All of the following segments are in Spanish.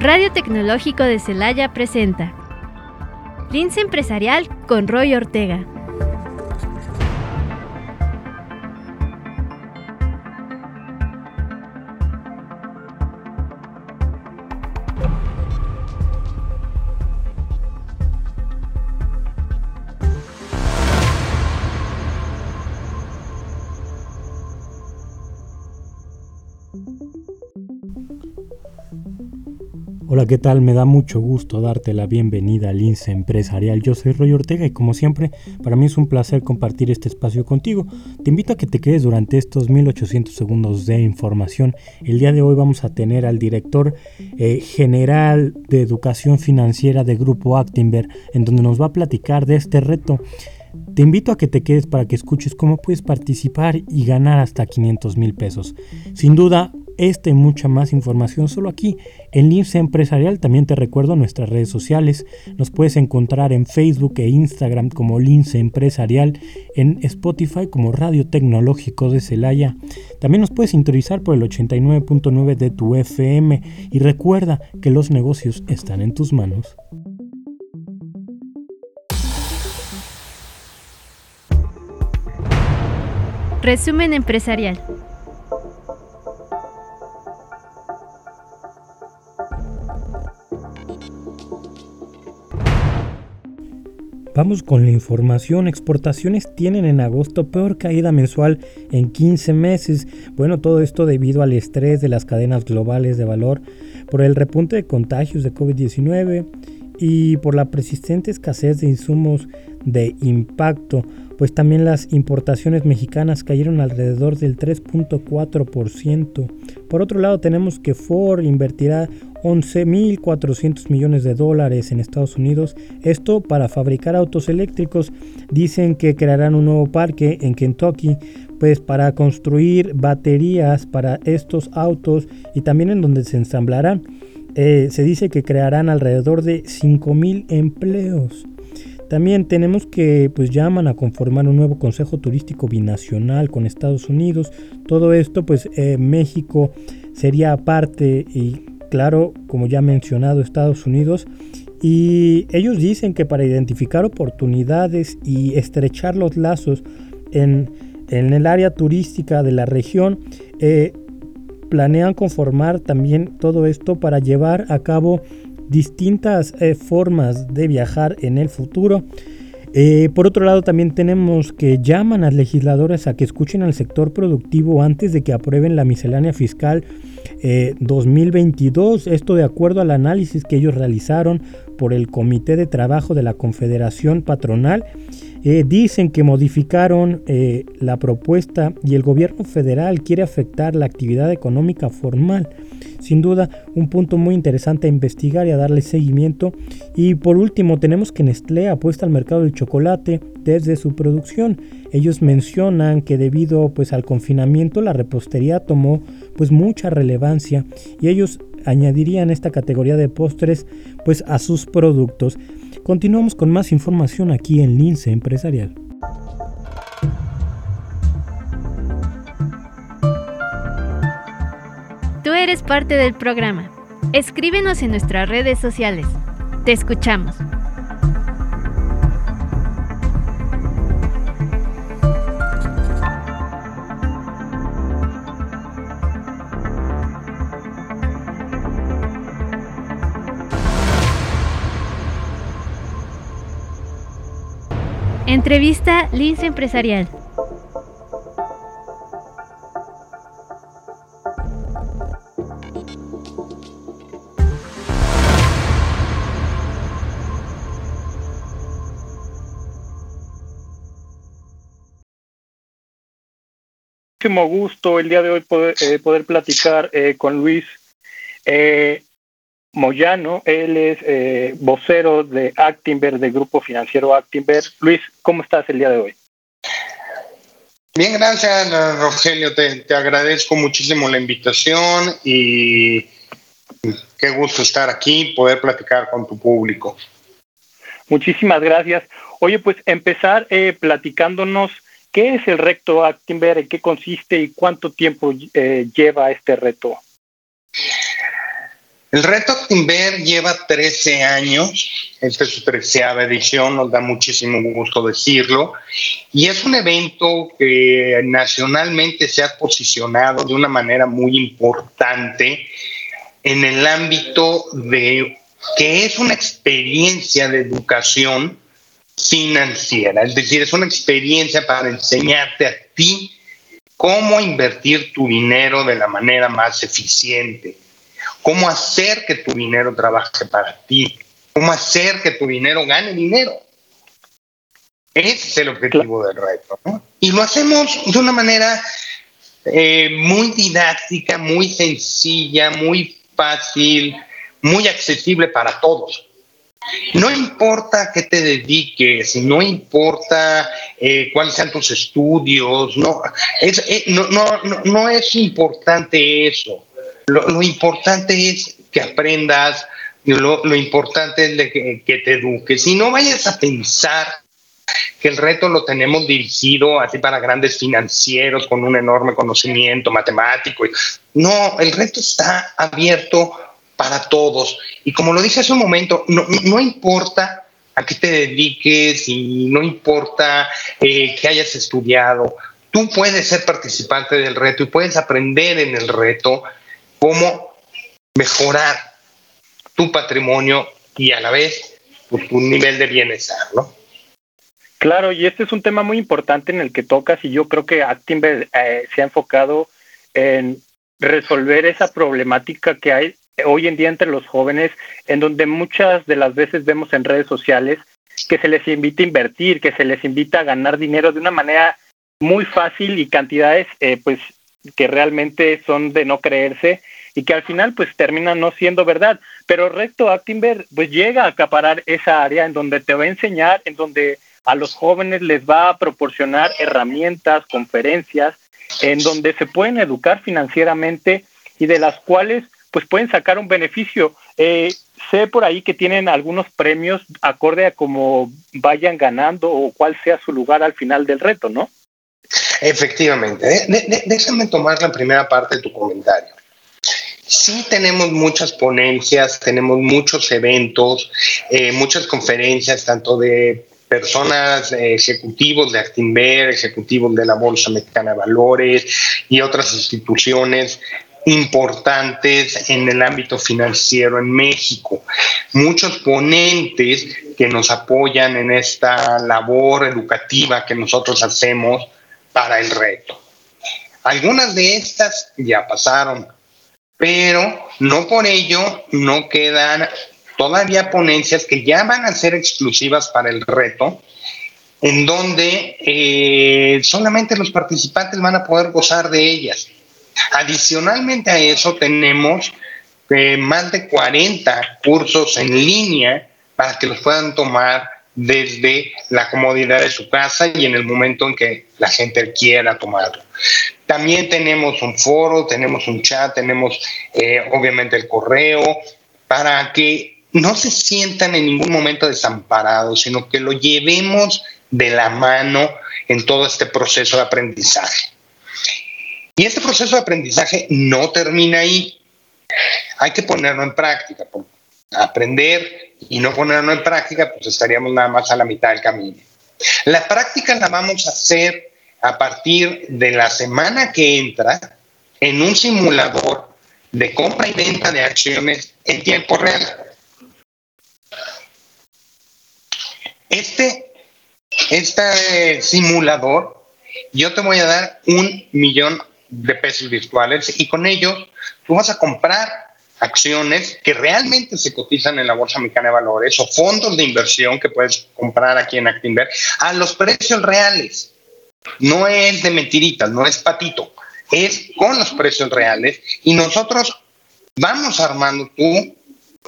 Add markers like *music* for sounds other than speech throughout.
Radio Tecnológico de Celaya presenta Lince Empresarial con Roy Ortega. ¿Qué tal? Me da mucho gusto darte la bienvenida al INSE Empresarial. Yo soy Roy Ortega y como siempre, para mí es un placer compartir este espacio contigo. Te invito a que te quedes durante estos 1800 segundos de información. El día de hoy vamos a tener al director eh, general de educación financiera de Grupo Actinver, en donde nos va a platicar de este reto. Te invito a que te quedes para que escuches cómo puedes participar y ganar hasta 500 mil pesos. Sin duda, esta y mucha más información solo aquí en Lince Empresarial. También te recuerdo nuestras redes sociales. Nos puedes encontrar en Facebook e Instagram como Lince Empresarial, en Spotify como Radio Tecnológico de Celaya. También nos puedes sintonizar por el 89.9 de tu FM y recuerda que los negocios están en tus manos. Resumen empresarial. Vamos con la información. Exportaciones tienen en agosto peor caída mensual en 15 meses. Bueno, todo esto debido al estrés de las cadenas globales de valor por el repunte de contagios de COVID-19 y por la persistente escasez de insumos de impacto, pues también las importaciones mexicanas cayeron alrededor del 3.4%. Por otro lado, tenemos que Ford invertirá 11.400 millones de dólares en Estados Unidos. Esto para fabricar autos eléctricos. Dicen que crearán un nuevo parque en Kentucky, pues para construir baterías para estos autos y también en donde se ensamblarán. Eh, se dice que crearán alrededor de 5.000 empleos. También tenemos que pues llaman a conformar un nuevo Consejo Turístico Binacional con Estados Unidos. Todo esto pues eh, México sería parte y claro, como ya mencionado, Estados Unidos. Y ellos dicen que para identificar oportunidades y estrechar los lazos en, el área turística de la región, eh, planean conformar también todo esto para llevar a cabo distintas eh, formas de viajar en el futuro. Eh, por otro lado, también tenemos que llaman a legisladores a que escuchen al sector productivo antes de que aprueben la miscelánea fiscal 2022. Eh, Esto de acuerdo al análisis que ellos realizaron por el Comité de Trabajo de la Confederación Patronal. Eh, dicen que modificaron la propuesta y el gobierno federal quiere afectar la actividad económica formal. Sin duda, un punto muy interesante a investigar y a darle seguimiento. Y por último, tenemos que Nestlé apuesta al mercado del chocolate desde su producción. Ellos mencionan que debido pues al confinamiento la repostería tomó pues mucha relevancia y ellos añadirían esta categoría de postres pues a sus productos. Continuamos con más información aquí en Lince Empresarial. Tú eres parte del programa. Escríbenos en nuestras redes sociales. Te escuchamos. Entrevista Lince Empresarial. muchísimo gusto el día de hoy poder, eh, poder platicar eh, con Luis eh, Moyano. Él es eh, vocero de Actinver, del grupo financiero Actinver. Luis, ¿cómo estás el día de hoy? Bien, gracias, Rogelio. Te, te agradezco muchísimo la invitación y qué gusto estar aquí, poder platicar con tu público. Muchísimas gracias. Oye, pues empezar eh, platicándonos qué es el reto Actinver, en qué consiste y cuánto tiempo eh, lleva este reto. El reto Timber lleva 13 años, esta es su treceava edición, nos da muchísimo gusto decirlo, y es un evento que nacionalmente se ha posicionado de una manera muy importante en el ámbito de que es una experiencia de educación financiera, es decir, es una experiencia para enseñarte a ti cómo invertir tu dinero de la manera más eficiente cómo hacer que tu dinero trabaje para ti, cómo hacer que tu dinero gane dinero. Ese es el objetivo del reto. ¿no? Y lo hacemos de una manera eh, muy didáctica, muy sencilla, muy fácil, muy accesible para todos. No importa qué te dediques, no importa eh, cuáles sean tus estudios, no es, eh, no, no, no es importante eso. Lo, importante es que aprendas, lo, importante es que, te eduques. Y no vayas a pensar que el reto lo tenemos dirigido así para grandes financieros con un enorme conocimiento matemático. No, el reto está abierto para todos. Y como lo dije hace un momento, no, importa a qué te dediques y no importa eh, que hayas estudiado, tú puedes ser participante del reto y puedes aprender en el reto cómo mejorar tu patrimonio y a la vez pues, tu nivel de bienestar, ¿no? Claro, y este es un tema muy importante en el que tocas y yo creo que Actimber eh, se ha enfocado en resolver esa problemática que hay hoy en día entre los jóvenes, en donde muchas de las veces vemos en redes sociales que se les invita a invertir, que se les invita a ganar dinero de una manera muy fácil y cantidades eh, pues que realmente son de no creerse y que al final pues terminan no siendo verdad. Pero Recto Actimber pues llega a acaparar esa área en donde te va a enseñar, en donde a los jóvenes les va a proporcionar herramientas, conferencias, en donde se pueden educar financieramente y de las cuales pues pueden sacar un beneficio. Eh, sé por ahí que tienen algunos premios acorde a cómo vayan ganando o cuál sea su lugar al final del reto, ¿no? Efectivamente. déjame tomar la primera parte de tu comentario. Sí tenemos muchas ponencias, tenemos muchos eventos, eh, muchas conferencias, tanto de personas eh, ejecutivos de Actinver, ejecutivos de la Bolsa Mexicana de Valores y otras instituciones importantes en el ámbito financiero en México. Muchos ponentes que nos apoyan en esta labor educativa que nosotros hacemos para el reto. Algunas de estas ya pasaron, pero no por ello no quedan todavía ponencias que ya van a ser exclusivas para el reto, en donde eh, solamente los participantes van a poder gozar de ellas. Adicionalmente a eso tenemos eh, más de 40 cursos en línea para que los puedan tomar desde la comodidad de su casa y en el momento en que la gente quiera tomarlo. También tenemos un foro, tenemos un chat, tenemos eh, obviamente el correo, para que no se sientan en ningún momento desamparados, sino que lo llevemos de la mano en todo este proceso de aprendizaje. Y este proceso de aprendizaje no termina ahí. Hay que ponerlo en práctica. Aprender y no ponerlo en práctica, pues estaríamos nada más a la mitad del camino. La práctica la vamos a hacer a partir de la semana que entra en un simulador de compra y venta de acciones en tiempo real. Este, este simulador, yo te voy a dar un millón de pesos virtuales y con ello tú vas a comprar acciones que realmente se cotizan en la Bolsa Mexicana de Valores o fondos de inversión que puedes comprar aquí en Actinver a los precios reales. No es de mentiritas, no es patito, es con los precios reales y nosotros vamos armando tu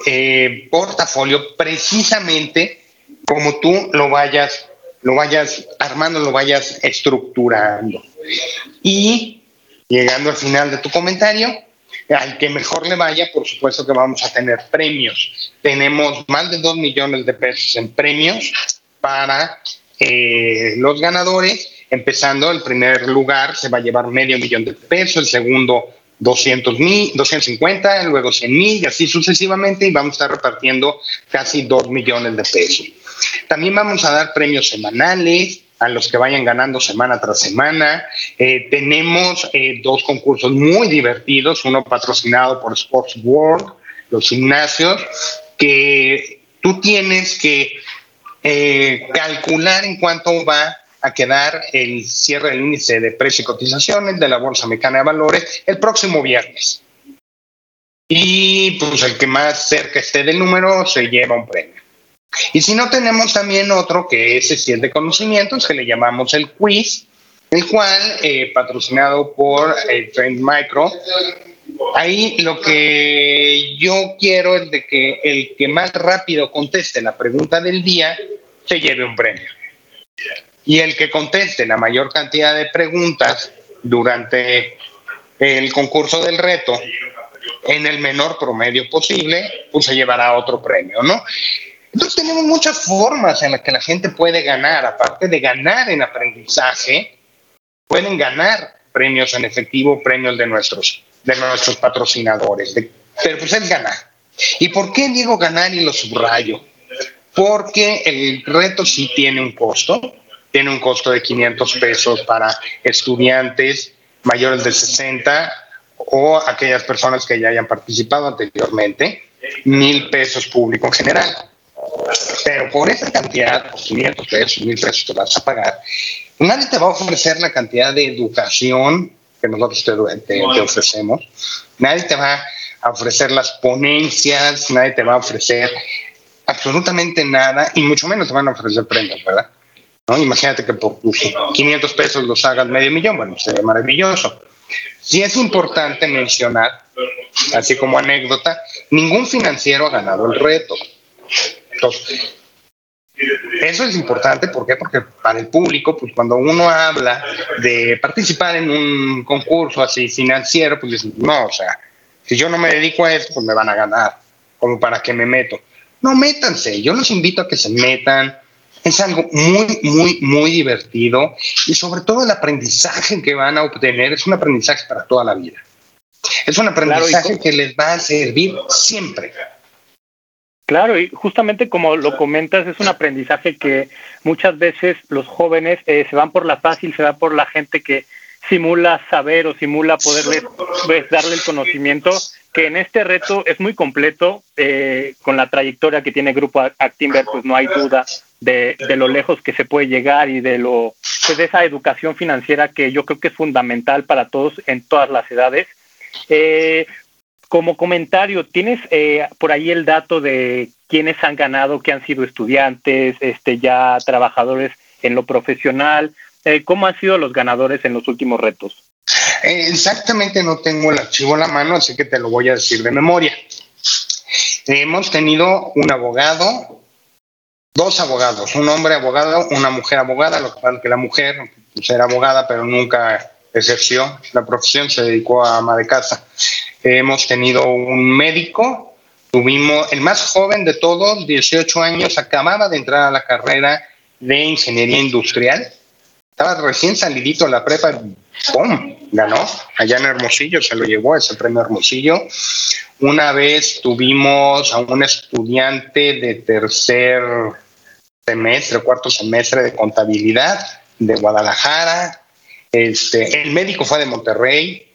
eh, portafolio precisamente como tú lo vayas, lo vayas armando, lo vayas estructurando. Y llegando al final de tu comentario, al que mejor le vaya, por supuesto que vamos a tener premios. Tenemos más de 2 millones de pesos en premios para eh, los ganadores. Empezando, el primer lugar se va a llevar medio millón de pesos, el segundo 200 mil, 250, luego 100 mil y así sucesivamente y vamos a estar repartiendo casi 2 millones de pesos. También vamos a dar premios semanales a los que vayan ganando semana tras semana. Eh, tenemos eh, dos concursos muy divertidos, uno patrocinado por Sports World, los gimnasios, que tú tienes que eh, calcular en cuánto va a quedar el cierre del índice de precio y cotizaciones de la Bolsa Mexicana de Valores el próximo viernes. Y pues el que más cerca esté del número se lleva un premio. Y si no, tenemos también otro que es el de conocimientos, que le llamamos el quiz, el cual, eh, patrocinado por eh, Trend Micro, ahí lo que yo quiero es de que el que más rápido conteste la pregunta del día se lleve un premio y el que conteste la mayor cantidad de preguntas durante el concurso del reto en el menor promedio posible, pues se llevará otro premio, ¿no? Entonces tenemos muchas formas en las que la gente puede ganar, aparte de ganar en aprendizaje, pueden ganar premios en efectivo, premios de nuestros, de nuestros patrocinadores, pero pues es ganar. ¿Y por qué digo ganar y lo subrayo? Porque el reto sí tiene un costo, tiene un costo de 500 pesos para estudiantes mayores de 60 o aquellas personas que ya hayan participado anteriormente, mil pesos público en general. Pero por esa cantidad, 500 pesos, mil pesos que vas a pagar, nadie te va a ofrecer la cantidad de educación que nosotros te, te ofrecemos, nadie te va a ofrecer las ponencias, nadie te va a ofrecer absolutamente nada y mucho menos te van a ofrecer premios, ¿verdad? Imagínate que por 500 pesos los hagas medio millón, bueno, sería maravilloso. Sí es importante mencionar, así como anécdota, ningún financiero ha ganado el reto. Entonces, eso es importante, ¿por qué? Porque para el público, pues cuando uno habla de participar en un concurso así financiero, pues dicen, no, o sea, si yo no me dedico a esto, pues me van a ganar, como para que me meto. No, métanse, yo los invito a que se metan, es algo muy, muy, muy divertido y sobre todo el aprendizaje que van a obtener es un aprendizaje para toda la vida. Es un aprendizaje que les va a servir siempre. Claro, y justamente como lo comentas, es un aprendizaje que muchas veces los jóvenes eh, se van por la fácil, se van por la gente que simula saber o simula poderles pues, darle el conocimiento, que en este reto es muy completo, eh, con la trayectoria que tiene Grupo Actimber, pues no hay duda de, lo lejos que se puede llegar y de lo pues de esa educación financiera que yo creo que es fundamental para todos en todas las edades. Eh, como comentario, ¿tienes eh, por ahí el dato de quiénes han ganado, que han sido estudiantes, este, ya trabajadores en lo profesional? Eh, ¿Cómo han sido los ganadores en los últimos retos? exactamente no tengo el archivo a la mano, así que te lo voy a decir de memoria. Hemos tenido un abogado, dos abogados, un hombre abogado, una mujer abogada, lo que pasa es que la mujer pues, era abogada, pero nunca ejerció la profesión, se dedicó a ama de casa. Hemos tenido un médico, tuvimos el más joven de todos, 18 años, acababa de entrar a la carrera de ingeniería industrial, estaba recién salidito de la prepa, ¡pum! ganó allá en Hermosillo, se lo llevó ese premio Hermosillo. Una vez tuvimos a un estudiante de tercer semestre, cuarto semestre de contabilidad de Guadalajara. Este, el médico fue de Monterrey.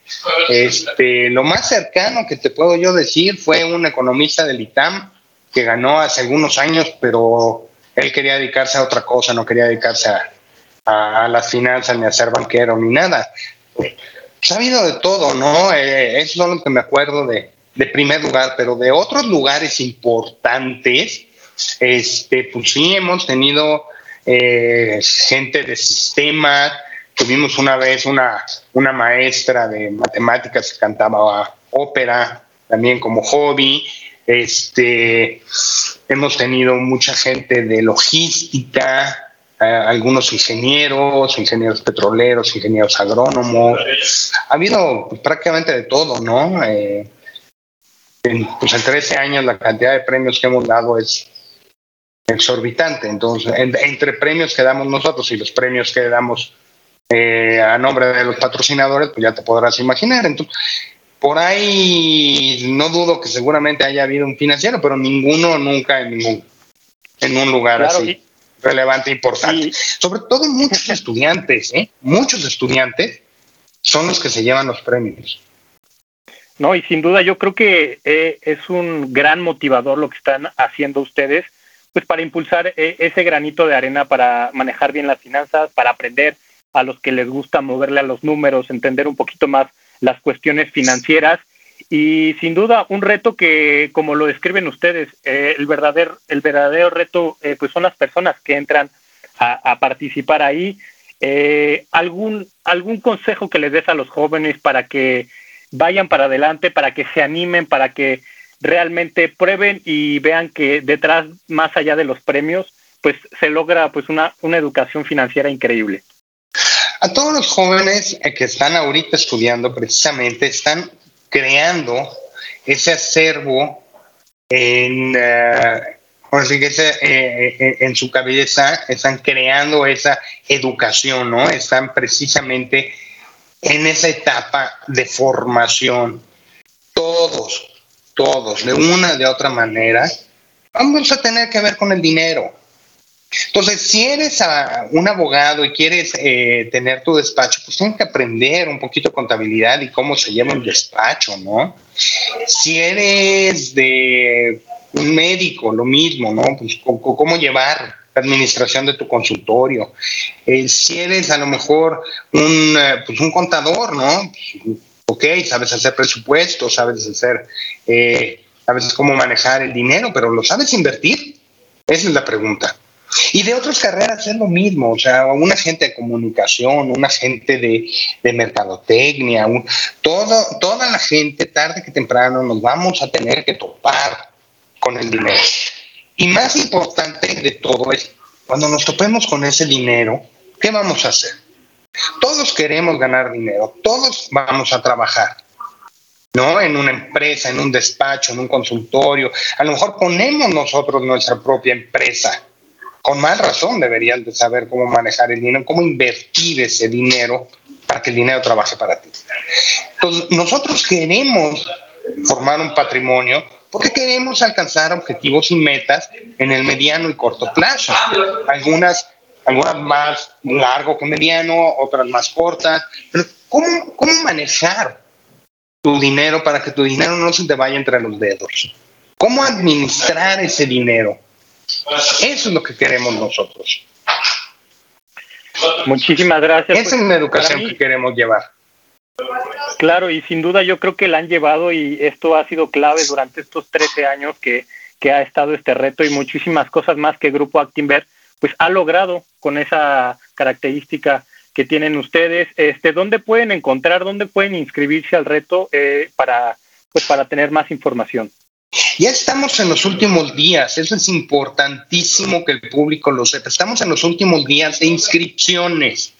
Este, lo más cercano que te puedo yo decir fue un economista del ITAM que ganó hace algunos años, pero él quería dedicarse a otra cosa, no quería dedicarse a, a las finanzas, ni a ser banquero, ni nada. Ha habido de todo, ¿no? Eh, es lo que me acuerdo de, de primer lugar, pero de otros lugares importantes, este, pues sí, hemos tenido eh, gente de sistema, tuvimos una vez una, una maestra de matemáticas que cantaba ópera, también como hobby, este, hemos tenido mucha gente de logística, algunos ingenieros, ingenieros petroleros, ingenieros agrónomos. Ha habido prácticamente de todo, ¿no? Eh, pues en 13 años la cantidad de premios que hemos dado es exorbitante. Entonces, entre premios que damos nosotros y los premios que damos eh, a nombre de los patrocinadores, pues ya te podrás imaginar. Entonces, Por ahí no dudo que seguramente haya habido un financiero, pero ninguno nunca en ningún en un lugar así relevante e importante. Sobre todo muchos *laughs* estudiantes, ¿eh? muchos estudiantes son los que se llevan los premios. No, y sin duda yo creo que eh, es un gran motivador lo que están haciendo ustedes, pues para impulsar eh, ese granito de arena para manejar bien las finanzas, para aprender a los que les gusta moverle a los números, entender un poquito más las cuestiones financieras y sin duda un reto que como lo describen ustedes eh, el verdadero el verdadero reto pues son las personas que entran a, participar ahí algún algún consejo que les des a los jóvenes para que vayan para adelante, para que se animen, para que realmente prueben y vean que detrás, más allá de los premios, pues se logra pues una, una educación financiera increíble. A todos los jóvenes que están ahorita estudiando precisamente están creando ese acervo en, uh, en su cabeza, están creando esa educación, ¿no? Están precisamente en esa etapa de formación. Todos, todos, de una de otra manera, vamos a tener que ver con el dinero. Entonces, si eres un abogado y quieres eh, tener tu despacho, pues tienes que aprender un poquito de contabilidad y cómo se lleva un despacho, ¿no? Si eres de un médico, lo mismo, ¿no? Pues cómo llevar administración de tu consultorio. Eh, si eres a lo mejor un, eh, pues un contador, ¿no? Ok, sabes hacer presupuestos, sabes hacer, eh, sabes cómo manejar el dinero, pero ¿lo sabes invertir? Esa es la pregunta. Y de otras carreras es lo mismo, o sea, un agente de comunicación, un agente de, de mercadotecnia, todo, toda la gente tarde que temprano nos vamos a tener que topar con el dinero. Y más importante de todo es, cuando nos topemos con ese dinero, ¿qué vamos a hacer? Todos queremos ganar dinero, todos vamos a trabajar, ¿no? En una empresa, en un despacho, en un consultorio. A lo mejor ponemos nosotros nuestra propia empresa. Con más razón deberían de saber cómo manejar el dinero, cómo invertir ese dinero para que el dinero trabaje para ti. Entonces, nosotros queremos formar un patrimonio porque queremos alcanzar objetivos y metas en el mediano y corto plazo. Algunas, algunas más largo que mediano, otras más cortas. Pero ¿cómo, ¿cómo manejar tu dinero para que tu dinero no se te vaya entre los dedos? ¿Cómo administrar ese dinero? Eso es lo que queremos nosotros. Muchísimas gracias. Esa es la educación que queremos llevar. Claro, y sin duda yo creo que la han llevado y esto ha sido clave durante estos 13 años que, que ha estado este reto y muchísimas cosas más que Grupo Actinver pues ha logrado con esa característica que tienen ustedes. Este, ¿Dónde pueden encontrar, dónde pueden inscribirse al reto eh, para, pues, para tener más información? Ya estamos en los últimos días, eso es importantísimo que el público lo sepa. Estamos en los últimos días de inscripciones.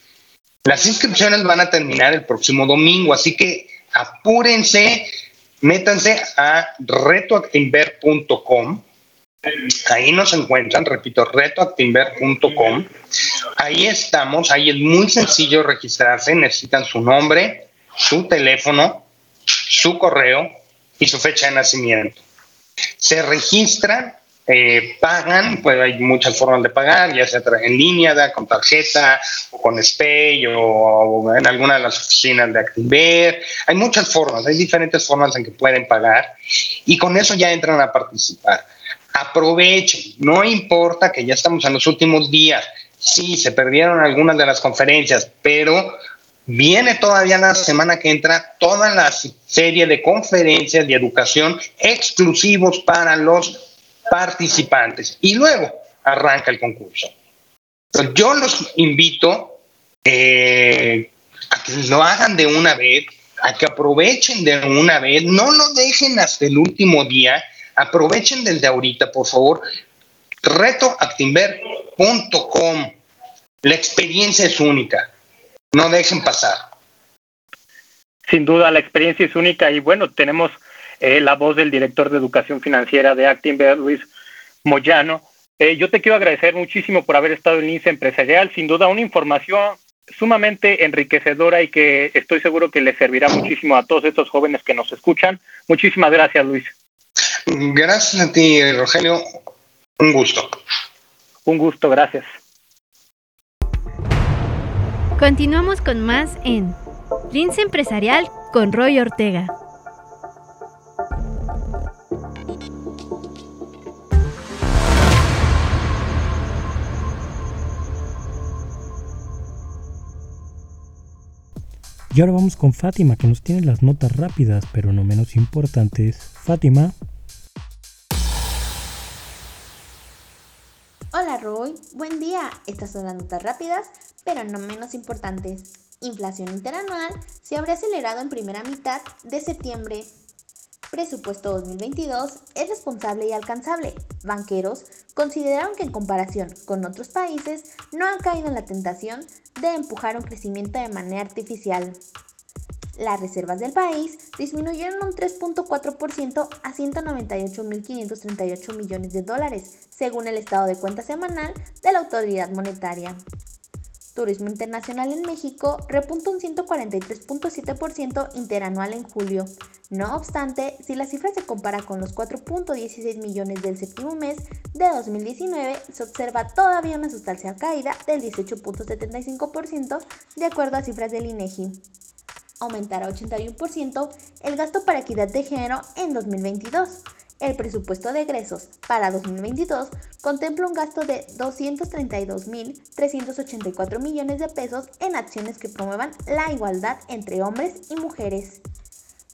Las inscripciones van a terminar el próximo domingo, así que apúrense, métanse a retoactinver.com. Ahí nos encuentran, repito, retoactinver.com. Ahí estamos, ahí es muy sencillo registrarse, necesitan su nombre, su teléfono, su correo y su fecha de nacimiento. Se registran eh, pagan, pues hay muchas formas de pagar, ya sea en línea, con tarjeta, o con SPAY, o, en alguna de las oficinas de Activer. Hay muchas formas, hay diferentes formas en que pueden pagar y con eso ya entran a participar. Aprovechen, no importa que ya estamos en los últimos días, sí, se perdieron algunas de las conferencias, pero Viene todavía la semana que entra toda la serie de conferencias de educación exclusivos para los participantes y luego arranca el concurso. yo los invito eh, a que lo hagan de una vez, a que aprovechen de una vez, no lo dejen hasta el último día, aprovechen desde ahorita, por favor. Retoactimber.com. La experiencia es única. No dejen pasar. Sin duda, la experiencia es única y bueno, tenemos eh, la voz del director de educación financiera de Actinver, Luis Moyano. Eh, yo te quiero agradecer muchísimo por haber estado en INSE Empresarial. Sin duda, una información sumamente enriquecedora y que estoy seguro que le servirá muchísimo a todos estos jóvenes que nos escuchan. Muchísimas gracias, Luis. Gracias a ti, Rogelio. Un gusto. Un gusto, gracias. Continuamos con más en Lince Empresarial con Roy Ortega. Y ahora vamos con Fátima, que nos tiene las notas rápidas, pero no menos importantes. Fátima. Hola Roy, buen día. Estas son las notas rápidas, pero no menos importantes. Inflación interanual se habría acelerado en primera mitad de septiembre. Presupuesto 2022 es responsable y alcanzable. Banqueros consideraron que en comparación con otros países no han caído en la tentación de empujar un crecimiento de manera artificial. Las reservas del país disminuyeron un 3.4% a 198.538 millones de dólares, según el estado de cuenta semanal de la autoridad monetaria. Turismo internacional en México repunta un 143.7% interanual en julio. No obstante, si la cifra se compara con los 4.16 millones del séptimo mes de 2019, se observa todavía una sustancial caída del 18.75% de acuerdo a cifras del INEGI. Aumentará 81% el gasto para equidad de género en 2022 el presupuesto de egresos para 2022 contempla un gasto de 232.384 millones de pesos en acciones que promuevan la igualdad entre hombres y mujeres.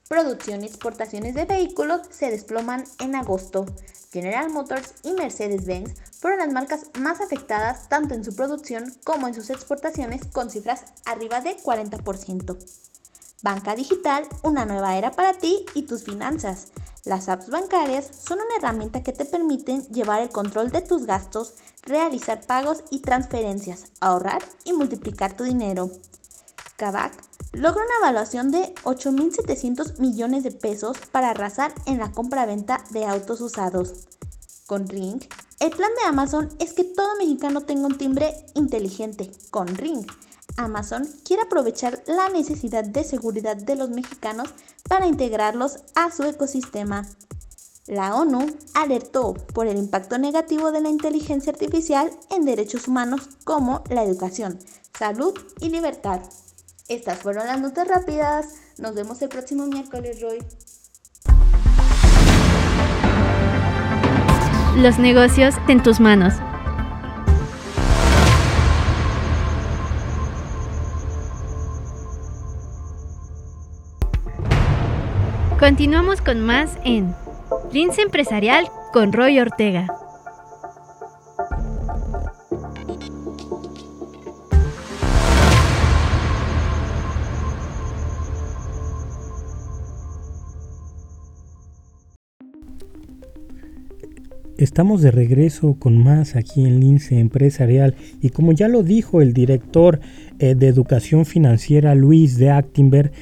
Producción y exportaciones de vehículos se desploman en agosto. General Motors y Mercedes-Benz fueron las marcas más afectadas tanto en su producción como en sus exportaciones con cifras arriba de 40%. Banca Digital, una nueva era para ti y tus finanzas. Las apps bancarias son una herramienta que te permiten llevar el control de tus gastos, realizar pagos y transferencias, ahorrar y multiplicar tu dinero. Kavak logra una evaluación de 8.700 millones de pesos para arrasar en la compra-venta de autos usados. Con Ring, el plan de Amazon es que todo mexicano tenga un timbre inteligente. Con Ring, Amazon quiere aprovechar la necesidad de seguridad de los mexicanos para integrarlos a su ecosistema. La ONU alertó por el impacto negativo de la inteligencia artificial en derechos humanos como la educación, salud y libertad. Estas fueron las notas rápidas. Nos vemos el próximo miércoles, Roy. Los negocios en tus manos. Continuamos con más en Lince Empresarial con Roy Ortega. Estamos de regreso con más aquí en Lince Empresarial y como ya lo dijo el director eh, de Educación Financiera Luis de Actinberg,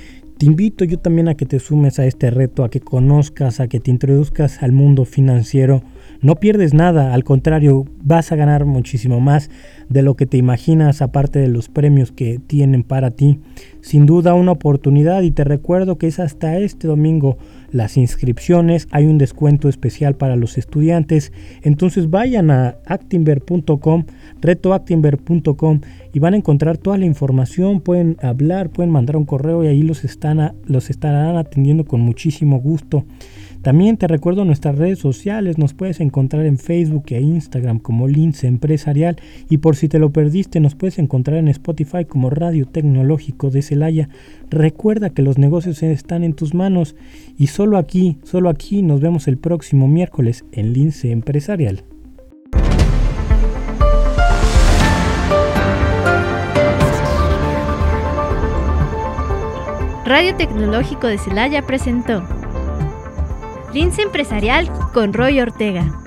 te invito yo también a que te sumes a este reto, a que conozcas, a que te introduzcas al mundo financiero. No pierdes nada, al contrario, vas a ganar muchísimo más de lo que te imaginas, aparte de los premios que tienen para ti. Sin duda una oportunidad y te recuerdo que es hasta este domingo las inscripciones, hay un descuento especial para los estudiantes, entonces vayan a actinver.com, retoactinver.com y van a encontrar toda la información, pueden hablar, pueden mandar un correo y ahí los, están los estarán atendiendo con muchísimo gusto. También te recuerdo nuestras redes sociales, nos puedes encontrar en Facebook e Instagram como Lince Empresarial y por si te lo perdiste nos puedes encontrar en Spotify como Radio Tecnológico de Celaya. Recuerda que los negocios están en tus manos y solo aquí, solo aquí nos vemos el próximo miércoles en Lince Empresarial. Radio Tecnológico de Celaya presentó Lince Empresarial con Roy Ortega.